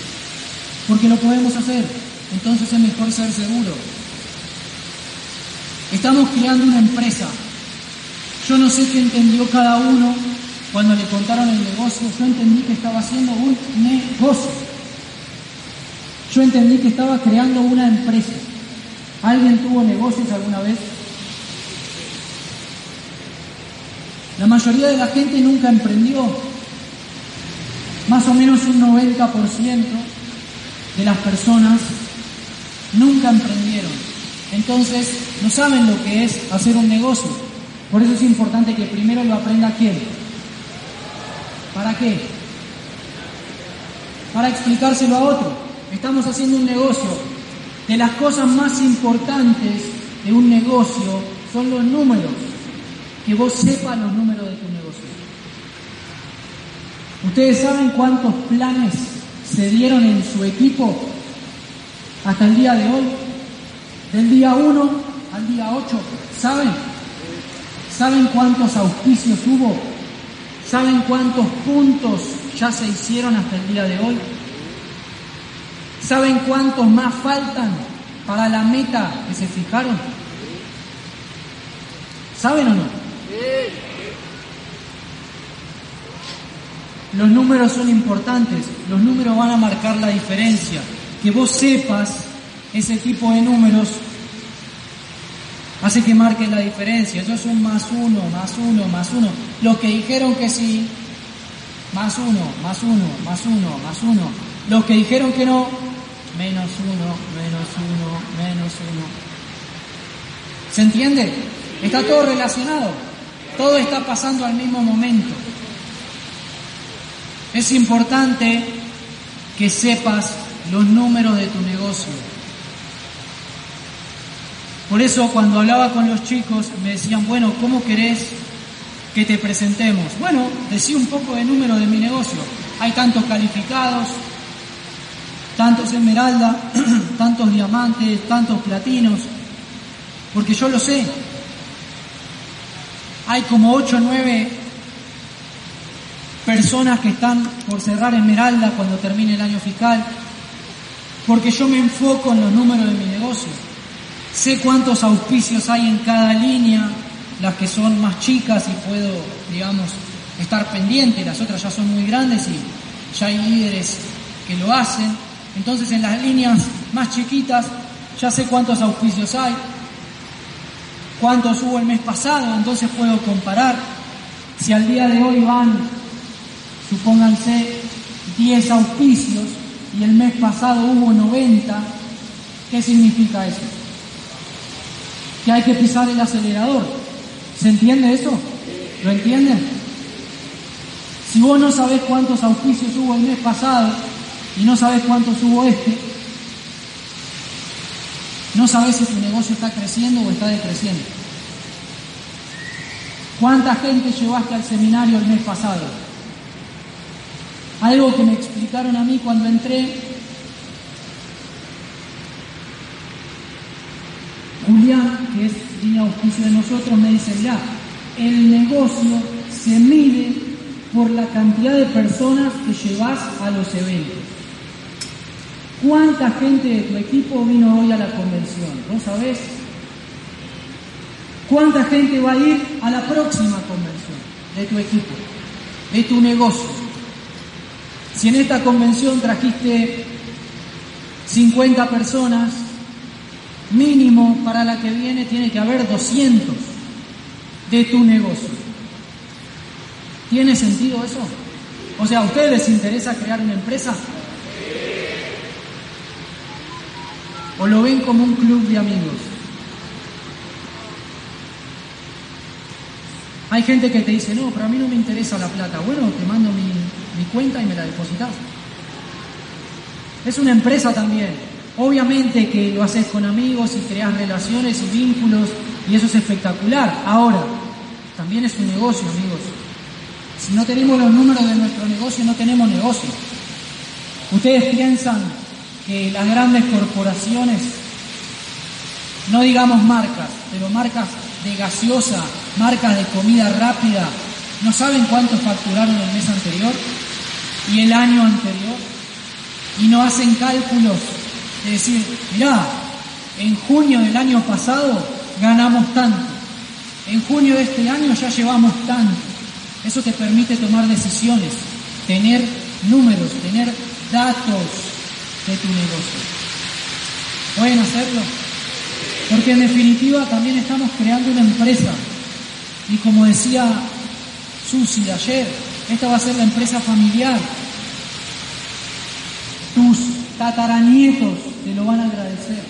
Porque lo podemos hacer. Entonces es mejor ser seguro. Estamos creando una empresa. Yo no sé qué entendió cada uno cuando le contaron el negocio. Yo entendí que estaba haciendo un negocio. Yo entendí que estaba creando una empresa. ¿Alguien tuvo negocios alguna vez? La mayoría de la gente nunca emprendió. Más o menos un 90% de las personas nunca emprendieron. Entonces, no saben lo que es hacer un negocio. Por eso es importante que primero lo aprenda quién. ¿Para qué? Para explicárselo a otro. Estamos haciendo un negocio. De las cosas más importantes de un negocio son los números. Que vos sepas los números de tu negocio. ¿Ustedes saben cuántos planes se dieron en su equipo hasta el día de hoy? Del día 1 al día 8. ¿Saben? ¿Saben cuántos auspicios hubo? ¿Saben cuántos puntos ya se hicieron hasta el día de hoy? ¿Saben cuántos más faltan para la meta que se fijaron? ¿Saben o no? Los números son importantes, los números van a marcar la diferencia. Que vos sepas ese tipo de números hace que marque la diferencia. Eso es un más uno, más uno, más uno. Los que dijeron que sí, más uno, más uno, más uno, más uno. Los que dijeron que no, menos uno, menos uno, menos uno. ¿Se entiende? Está todo relacionado. Todo está pasando al mismo momento. Es importante que sepas los números de tu negocio. Por eso cuando hablaba con los chicos me decían, bueno, ¿cómo querés que te presentemos? Bueno, decía un poco de número de mi negocio. Hay tantos calificados, tantos esmeralda, tantos diamantes, tantos platinos, porque yo lo sé. Hay como 8 o 9 personas que están por cerrar esmeralda cuando termine el año fiscal, porque yo me enfoco en los números de mi negocio. Sé cuántos auspicios hay en cada línea, las que son más chicas y puedo, digamos, estar pendiente, las otras ya son muy grandes y ya hay líderes que lo hacen. Entonces en las líneas más chiquitas ya sé cuántos auspicios hay, cuántos hubo el mes pasado, entonces puedo comparar. Si al día de hoy van, supónganse, 10 auspicios y el mes pasado hubo 90, ¿qué significa eso? Que hay que pisar el acelerador. ¿Se entiende eso? ¿Lo entienden? Si vos no sabés cuántos auspicios hubo el mes pasado y no sabes cuántos hubo este, no sabes si tu negocio está creciendo o está decreciendo. ¿Cuánta gente llevaste al seminario el mes pasado? Algo que me explicaron a mí cuando entré. Julián, que es línea auspicio de nosotros, me dice, ya, el negocio se mide por la cantidad de personas que llevas a los eventos. ¿Cuánta gente de tu equipo vino hoy a la convención? ¿Vos sabés? ¿Cuánta gente va a ir a la próxima convención de tu equipo, de tu negocio? Si en esta convención trajiste 50 personas, mínimo para la que viene tiene que haber 200 de tu negocio. ¿Tiene sentido eso? O sea, ¿a ustedes les interesa crear una empresa? ¿O lo ven como un club de amigos? Hay gente que te dice, no, pero a mí no me interesa la plata. Bueno, te mando mi, mi cuenta y me la depositas. Es una empresa también. Obviamente que lo haces con amigos y creas relaciones y vínculos y eso es espectacular. Ahora, también es un negocio, amigos. Si no tenemos los números de nuestro negocio, no tenemos negocio. Ustedes piensan que las grandes corporaciones, no digamos marcas, pero marcas de gaseosa, marcas de comida rápida, ¿no saben cuánto facturaron el mes anterior y el año anterior? Y no hacen cálculos de decir, mirá, en junio del año pasado ganamos tanto, en junio de este año ya llevamos tanto. Eso te permite tomar decisiones, tener números, tener datos de tu negocio. ¿Pueden hacerlo? Porque en definitiva también estamos creando una empresa. Y como decía Susi ayer, esta va a ser la empresa familiar. Tus tataranietos te lo van a agradecer.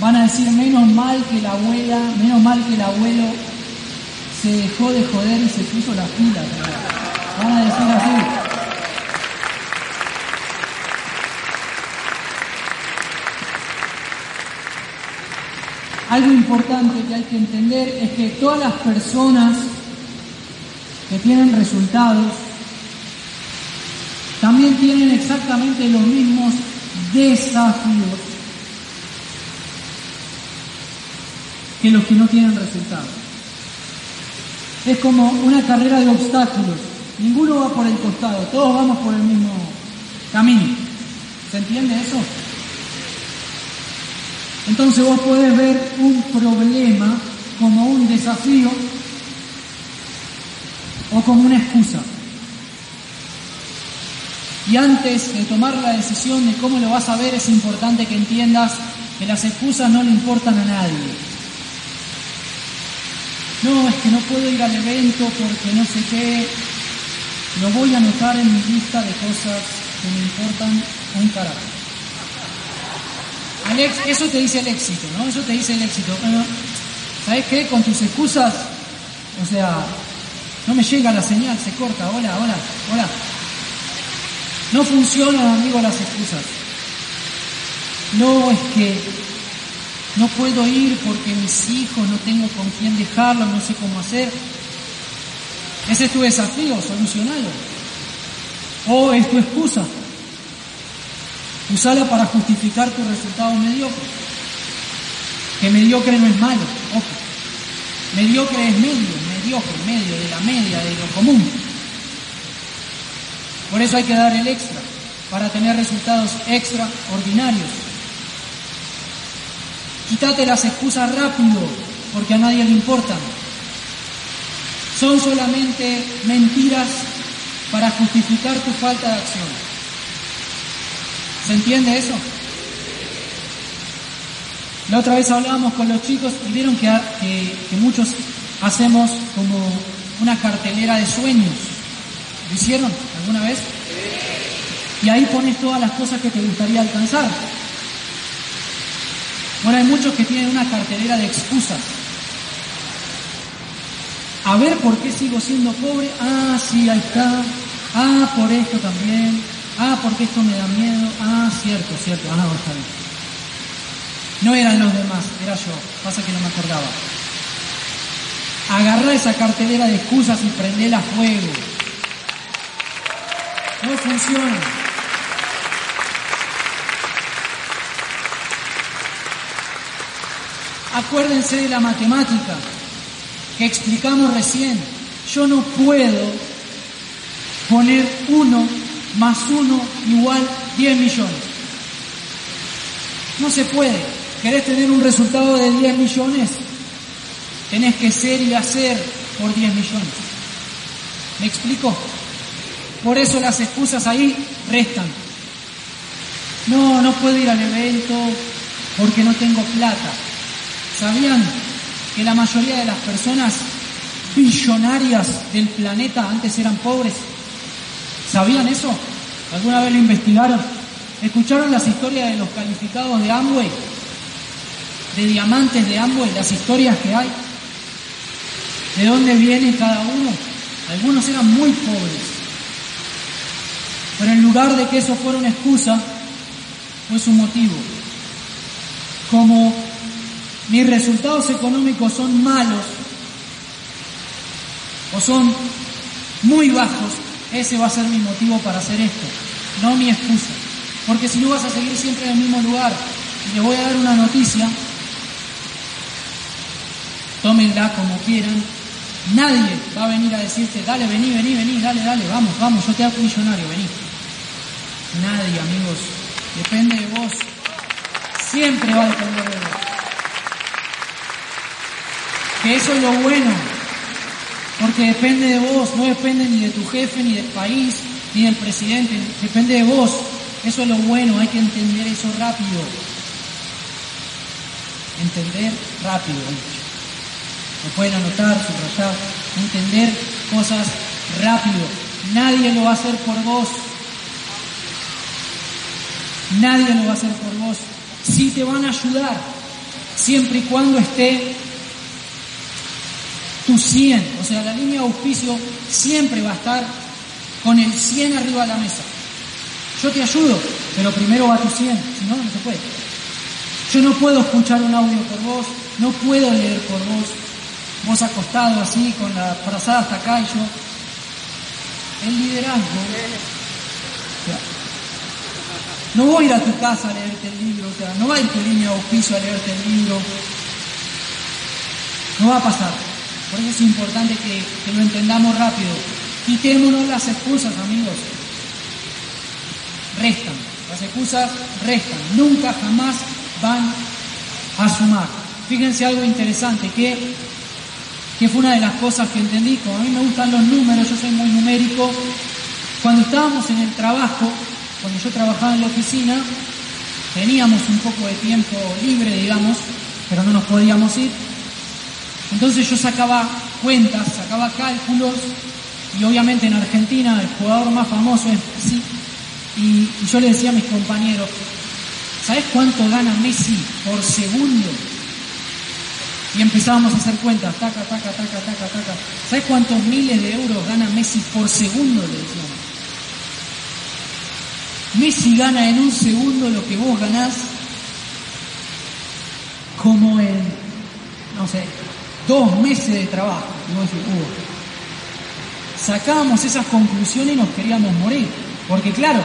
Van a decir, menos mal que la abuela, menos mal que el abuelo se dejó de joder y se puso las pilas. Van a decir así. Algo importante que hay que entender es que todas las personas que tienen resultados también tienen exactamente los mismos desafíos que los que no tienen resultados. Es como una carrera de obstáculos. Ninguno va por el costado, todos vamos por el mismo camino. ¿Se entiende eso? Entonces vos podés ver un problema como un desafío o como una excusa. Y antes de tomar la decisión de cómo lo vas a ver, es importante que entiendas que las excusas no le importan a nadie. No, es que no puedo ir al evento porque no sé qué. Lo voy a anotar en mi lista de cosas que me importan un carajo eso te dice el éxito, ¿no? Eso te dice el éxito. ¿Sabes qué? Con tus excusas, o sea, no me llega la señal, se corta, hola, hola, hola. No funcionan, amigo, las excusas. No es que no puedo ir porque mis hijos no tengo con quién dejarlos, no sé cómo hacer. Ese es tu desafío, solucionalo. O es tu excusa. Usala para justificar tu resultado mediocre. Que mediocre no es malo, ojo. Mediocre es medio, mediocre, medio, de la media, de lo común. Por eso hay que dar el extra, para tener resultados extraordinarios. Quítate las excusas rápido, porque a nadie le importan. Son solamente mentiras para justificar tu falta de acción. ¿Se entiende eso? La otra vez hablábamos con los chicos y vieron que, muchos hacemos como una cartelera de sueños. ¿Lo hicieron alguna vez? Y ahí pones todas las cosas que te gustaría alcanzar. Bueno, hay muchos que tienen una cartelera de excusas. A ver por qué sigo siendo pobre. Ah, sí, ahí está. Ah, por esto también. Ah, porque esto me da miedo. Ah, cierto, cierto. Ah, está bien. No eran los demás, era yo. Pasa que no me acordaba. Agarrá esa cartelera de excusas y prendela a fuego. No funciona. Acuérdense de la matemática que explicamos recién. Yo no puedo poner uno más uno igual 10 millones. No se puede. ¿Querés tener un resultado de 10 millones? Tenés que ser y hacer por 10 millones. ¿Me explico? Por eso las excusas ahí restan. No, no puedo ir al evento porque no tengo plata. ¿Sabían que la mayoría de las personas billonarias del planeta antes eran pobres? ¿Sabían eso? ¿Alguna vez lo investigaron? ¿Escucharon las historias de los calificados de Amway? De diamantes de Amway, las historias que hay. ¿De dónde viene cada uno? Algunos eran muy pobres. Pero en lugar de que eso fuera una excusa, fue su motivo. Como mis resultados económicos son malos o son muy bajos, ese va a ser mi motivo para hacer esto. no mi excusa. Porque si no vas a seguir siempre en el mismo lugar. Y les voy a dar una noticia, tómenla como quieran. Nadie va a venir a decirte, dale, vení, vení, vení, dale, dale, vamos, vamos, yo te hago millonario, vení. Nadie, amigos. Depende de vos. Siempre va a depender de vos. Que eso es lo bueno. Porque depende de vos, no depende ni de tu jefe, ni del país, ni del presidente, depende de vos. Eso es lo bueno, hay que entender eso rápido. Entender rápido. Lo pueden anotar, subrayar, entender cosas rápido. Nadie lo va a hacer por vos. Nadie lo va a hacer por vos. Sí te van a ayudar, siempre y cuando esté tu 100, o sea, la línea de auspicio siempre va a estar con el 100 arriba de la mesa. Yo te ayudo, pero primero va tu 100, si no, no se puede. Yo no puedo escuchar un audio por vos, no puedo leer por vos, vos acostado así, con la frazada hasta acá y yo. El liderazgo. No voy a ir a tu casa a leerte el libro, o sea, no va a ir tu línea de auspicio a leerte el libro. No va a pasar. Por eso es importante que, que lo entendamos rápido. Quitémonos las excusas, amigos. Restan. Las excusas restan. Nunca jamás van a sumar. Fíjense algo interesante, que, que fue una de las cosas que entendí. Como a mí me gustan los números, yo soy muy numérico. Cuando estábamos en el trabajo, cuando yo trabajaba en la oficina, teníamos un poco de tiempo libre, digamos, pero no nos podíamos ir. Entonces yo sacaba cuentas, sacaba cálculos, y obviamente en Argentina el jugador más famoso es Messi, y, yo le decía a mis compañeros, ¿sabes cuánto gana Messi por segundo? Y empezábamos a hacer cuentas, taca, taca, taca, taca, taca. ¿Sabes cuántos miles de euros gana Messi por segundo? Messi gana en un segundo lo que vos ganás como en, no sé, dos meses de trabajo. Y. Sacábamos esas conclusiones y nos queríamos morir. Porque claro,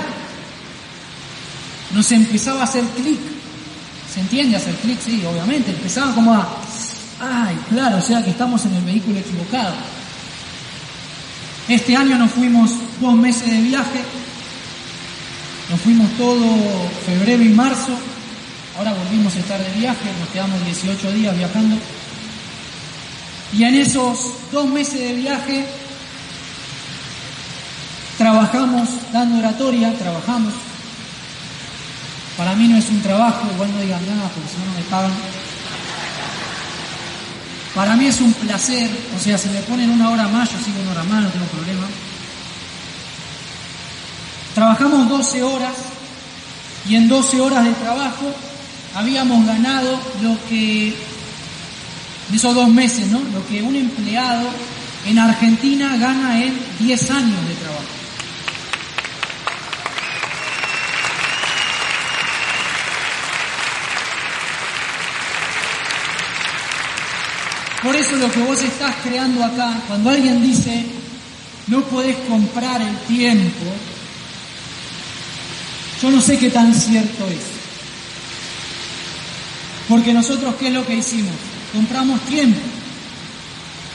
nos empezaba a hacer clic. ¿Se entiende hacer clic? Sí, obviamente. Empezaba como a, ay, claro, o sea que estamos en el vehículo equivocado. Este año nos fuimos dos meses de viaje, nos fuimos todo febrero y marzo, ahora volvimos a estar de viaje, nos quedamos 18 días viajando. Y en esos dos meses de viaje trabajamos dando oratoria, trabajamos. Para mí no es un trabajo, igual no digan nada porque si no no me pagan. Para mí es un placer, o sea, si me ponen una hora más, yo sigo una hora más, no tengo problema. Trabajamos 12 horas y en 12 horas de trabajo habíamos ganado lo que, de esos dos meses, ¿no? Lo que un empleado en Argentina gana en 10 años de trabajo. Por eso lo que vos estás creando acá, cuando alguien dice, no podés comprar el tiempo, yo no sé qué tan cierto es. Porque nosotros, ¿qué es lo que hicimos? Compramos tiempo.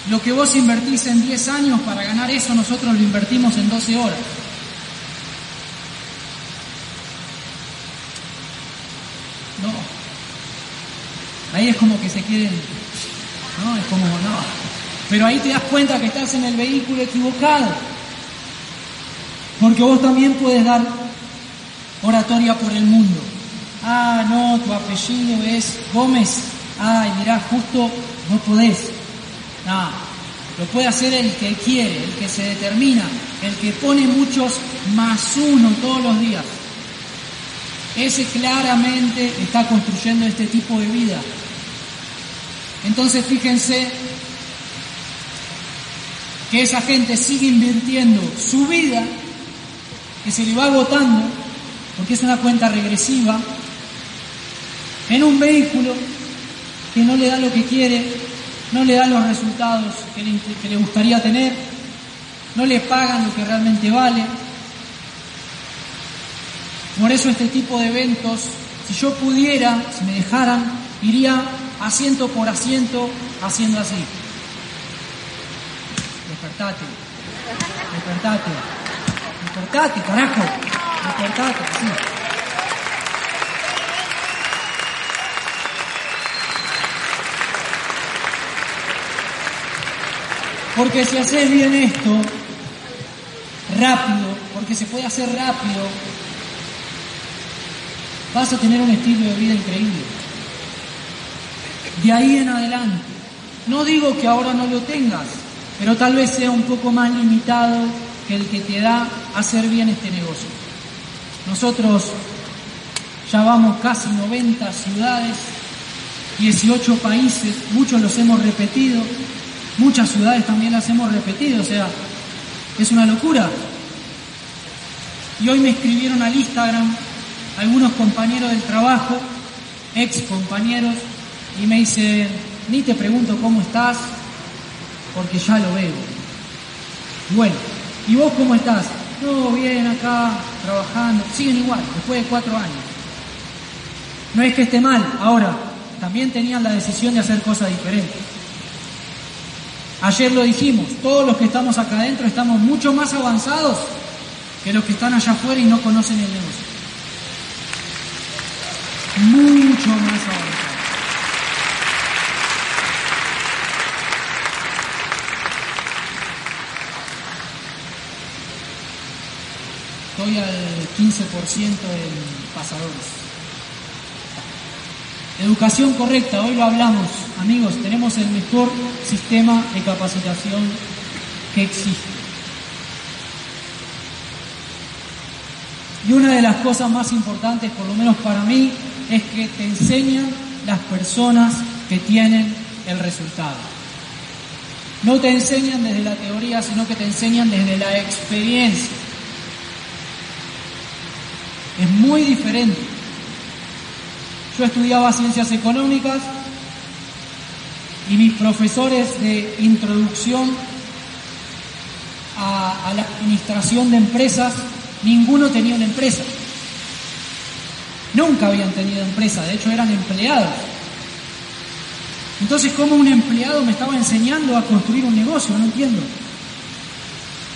Lo que vos invertís en 10 años para ganar eso, nosotros lo invertimos en 12 horas. No. Ahí es como que se quieren, ¿no? Es como, no. Pero ahí te das cuenta que estás en el vehículo equivocado. Porque vos también puedes dar oratoria por el mundo. Ah, no, tu apellido es Gómez. Ay, mirá, justo no podés. No, lo puede hacer el que quiere, el que se determina, el que pone muchos más uno todos los días. Ese claramente está construyendo este tipo de vida. Entonces fíjense que esa gente sigue invirtiendo su vida, que se le va agotando, porque es una cuenta regresiva, en un vehículo que no le da lo que quiere, no le da los resultados que le, gustaría tener, no le pagan lo que realmente vale. Por eso este tipo de eventos, si yo pudiera, si me dejaran, iría asiento por asiento haciendo así. Despertate, despertate, despertate, carajo, Porque si haces bien esto, rápido, porque se puede hacer rápido, vas a tener un estilo de vida increíble. De ahí en adelante. No digo que ahora no lo tengas, pero tal vez sea un poco más limitado que el que te da hacer bien este negocio. Nosotros ya vamos casi 90 ciudades, 18 países, muchos los hemos repetido, Muchas ciudades también las hemos repetido, o sea, es una locura. Y hoy me escribieron al Instagram algunos compañeros del trabajo, ex compañeros, y me dicen, ni te pregunto cómo estás, porque ya lo veo. Bueno, ¿y vos cómo estás? No, bien acá, trabajando, siguen igual, después de cuatro años. No es que esté mal, ahora, también tenían la decisión de hacer cosas diferentes. Ayer lo dijimos, todos los que estamos acá adentro estamos mucho más avanzados que los que están allá afuera y no conocen el negocio. Mucho más avanzados. Al 15% en pasadores. Educación correcta, hoy lo hablamos, amigos, tenemos el mejor sistema de capacitación que existe. Y una de las cosas más importantes, por lo menos para mí, es que te enseñan las personas que tienen el resultado. No te enseñan desde la teoría, sino que te enseñan desde la experiencia. Es muy diferente. Yo estudiaba ciencias económicas y mis profesores de introducción a, la administración de empresas, ninguno tenía una empresa. Nunca habían tenido empresa, de hecho eran empleados. Entonces, ¿cómo un empleado me estaba enseñando a construir un negocio? No entiendo.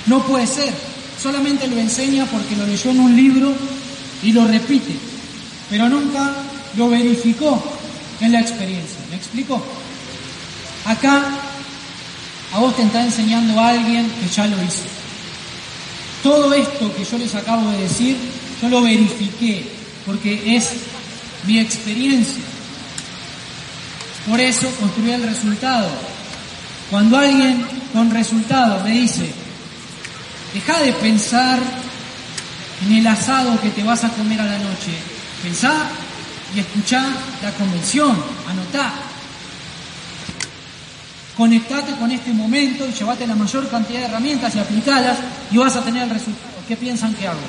No puede ser. Solamente lo enseña porque lo leyó en un libro y lo repite. Pero nunca lo verificó en la experiencia. ¿Me explico? Acá a vos te está enseñando a alguien que ya lo hizo. Todo esto que yo les acabo de decir, yo lo verifiqué porque es mi experiencia. Por eso construí el resultado. Cuando alguien con resultado me dice, deja de pensar en el asado que te vas a comer a la noche, pensá y escuchá la convención, anotá. Conectate con este momento y llevate la mayor cantidad de herramientas y aplicalas y vas a tener el resultado. ¿Qué piensan que hago?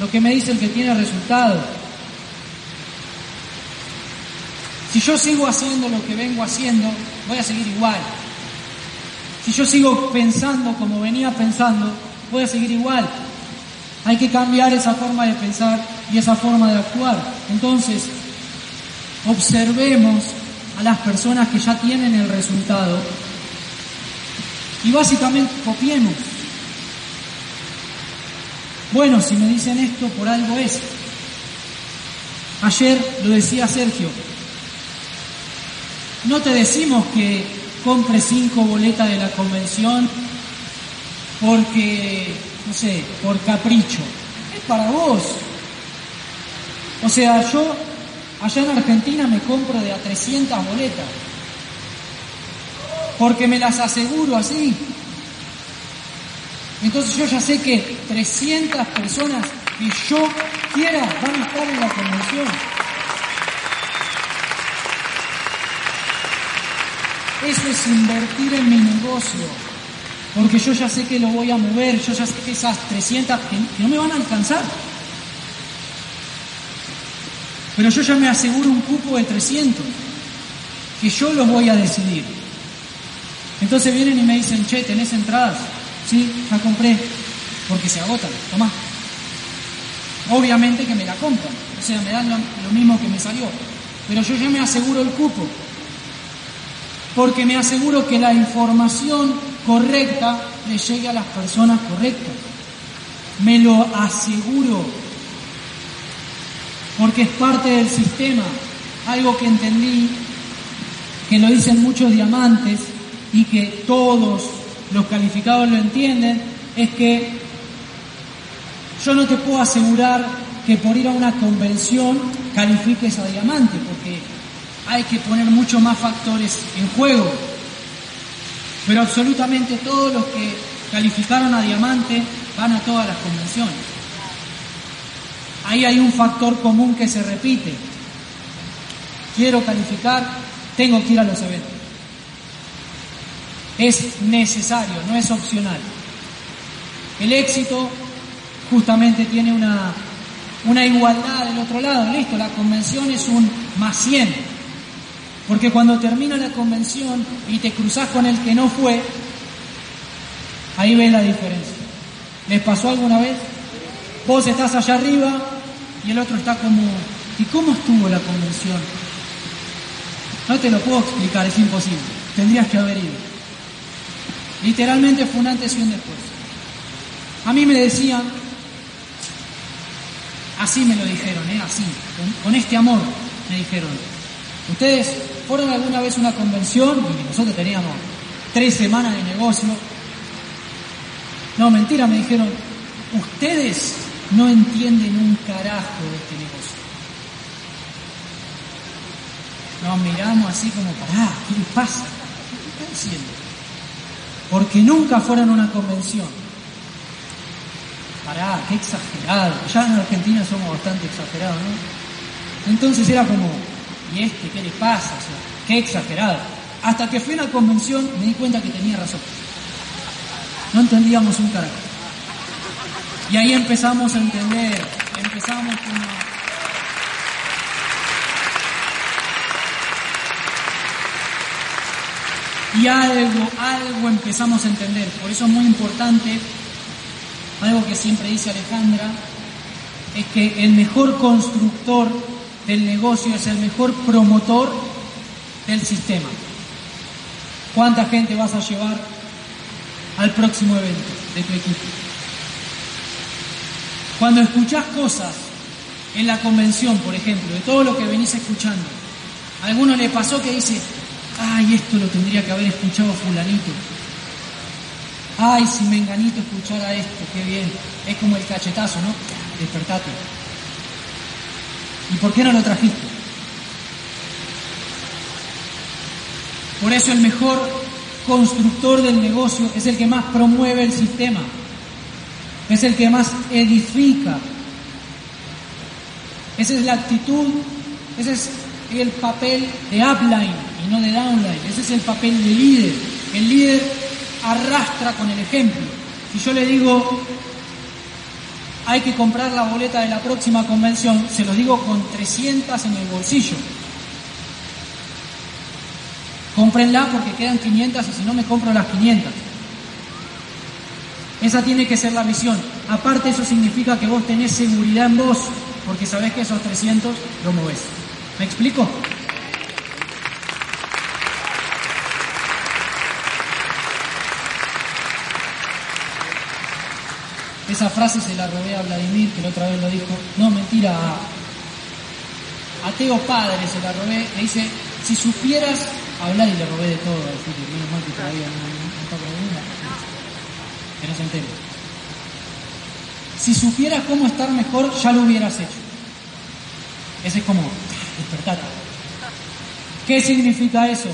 Lo que me dice el que tiene resultado. Si yo sigo haciendo lo que vengo haciendo, voy a seguir igual. Si yo sigo pensando como venía pensando, voy a seguir igual. Hay que cambiar esa forma de pensar y esa forma de actuar. Entonces, observemos a las personas que ya tienen el resultado y básicamente copiemos. Bueno, si me dicen esto, por algo es. Ayer lo decía Sergio, no te decimos que compre cinco boletas de la convención porque, no sé, por capricho. Es para vos. O sea, yo allá en Argentina me compro de a 300 boletas. Porque me las aseguro así. Entonces yo ya sé que 300 personas que yo quiera van a estar en la convención. Eso es invertir en mi negocio. Porque yo ya sé que lo voy a mover, yo ya sé que esas 300 que no me van a alcanzar. Pero yo ya me aseguro un cupo de 300, que yo los voy a decidir. Entonces vienen y me dicen, che, ¿tenés entradas? Sí, ya compré, porque se agotan, tomá. obviamente que me la compran, o sea, me dan lo, lo mismo que me salió, pero yo ya me aseguro el cupo, porque me aseguro que la información correcta le llegue a las personas correctas. Me lo aseguro, porque es parte del sistema, algo que entendí, que lo dicen muchos diamantes y que todos los calificados lo entienden, es que yo no te puedo asegurar que por ir a una convención califiques a diamante, porque hay que poner muchos más factores en juego. Pero absolutamente todos los que calificaron a diamante van a todas las convenciones. Ahí hay un factor común que se repite. Quiero calificar, tengo que ir a los eventos. Es necesario, no es opcional. El éxito justamente tiene una, una igualdad del otro lado. Listo, la convención es un más 100. Porque cuando termina la convención y te cruzas con el que no fue, ahí ves la diferencia. ¿Les pasó alguna vez? Vos estás allá arriba y el otro está como, ¿y cómo estuvo la convención? No te lo puedo explicar, es imposible. Tendrías que haber ido. Literalmente fue un antes y un después. A mí me decían, así me lo dijeron, ¿eh? así, con, con este amor me dijeron, ustedes fueron alguna vez a una convención y nosotros teníamos tres semanas de negocio. No, mentira, me dijeron, ustedes no entienden un carajo de este negocio. Nos miramos así como, pará, ¿qué les pasa? ¿Qué están diciendo? Porque nunca fueron a una convención. Pará, qué exagerado. Ya en Argentina somos bastante exagerados, ¿no? Entonces era como, ¿y este qué le pasa? O sea, qué exagerado. Hasta que fui a una convención me di cuenta que tenía razón. No entendíamos un carajo. Y ahí empezamos a entender, empezamos como... Y algo, algo empezamos a entender. Por eso es muy importante, algo que siempre dice Alejandra, es que el mejor constructor del negocio es el mejor promotor del sistema. ¿Cuánta gente vas a llevar al próximo evento de tu equipo? Cuando escuchás cosas en la convención, por ejemplo, de todo lo que venís escuchando, a alguno le pasó que dice, ay, esto lo tendría que haber escuchado fulanito. Ay, si Menganito escuchara esto, qué bien. Es como el cachetazo, ¿no? Despertate. ¿Y por qué no lo trajiste? Por eso el mejor constructor del negocio es el que más promueve el sistema, es el que más edifica. Esa es la actitud, ese es el papel de upline y no de downline, ese es el papel de líder. El líder arrastra con el ejemplo. Si yo le digo, hay que comprar la boleta de la próxima convención, se los digo con 300 en el bolsillo. Cómprenla porque quedan 500 y si no me compro las 500. Esa tiene que ser la visión. Aparte eso significa que vos tenés seguridad en vos porque sabés que esos 300 lo movés. ¿Me explico? Esa frase se la robé a Vladimir, que la otra vez lo dijo. No, mentira, a, Teo Padre se la robé. Le dice, si supieras hablar, y le robé de todo, así que menos mal que todavía no, no, no que no se entere. Si supieras cómo estar mejor, ya lo hubieras hecho. Ese es como, despertate. ¿Qué significa eso?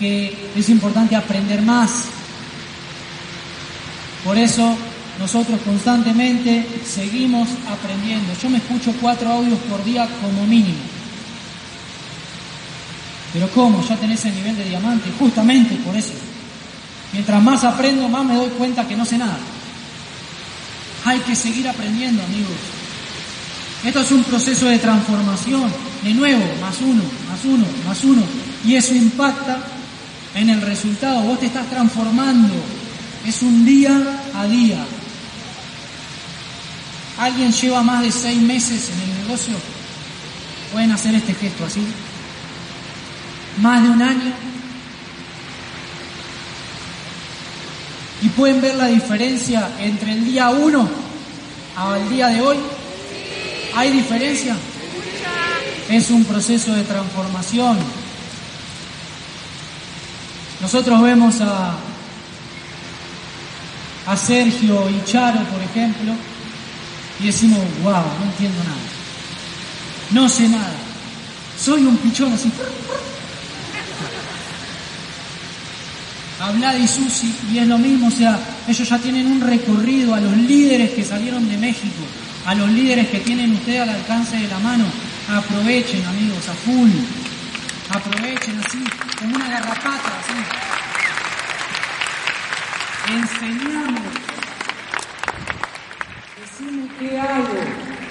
Que es importante aprender más. Por eso nosotros constantemente seguimos aprendiendo. Yo me escucho cuatro audios por día como mínimo. Pero ¿cómo? Ya tenés el nivel de diamante. Justamente por eso. Mientras más aprendo, más me doy cuenta que no sé nada. Hay que seguir aprendiendo, amigos. Esto es un proceso de transformación. De nuevo, más uno, más uno, más uno. Y eso impacta en el resultado. Vos te estás transformando. Es un día a día. ¿Alguien lleva más de seis meses en el negocio? Pueden hacer este gesto así. Más de un año. Y pueden ver la diferencia entre el día 1 al día de hoy. ¿Hay diferencia? Es un proceso de transformación. Nosotros vemos a, a Sergio y Charo, por ejemplo, y decimos, wow, no entiendo nada. No sé nada. Soy un pichón así. Habla de Susi y es lo mismo, o sea, ellos ya tienen un recorrido a los líderes que salieron de México, a los líderes que tienen ustedes al alcance de la mano. Aprovechen, amigos, a full. Aprovechen así, como una garrapata, así. Enseñamos. Decimos qué hago.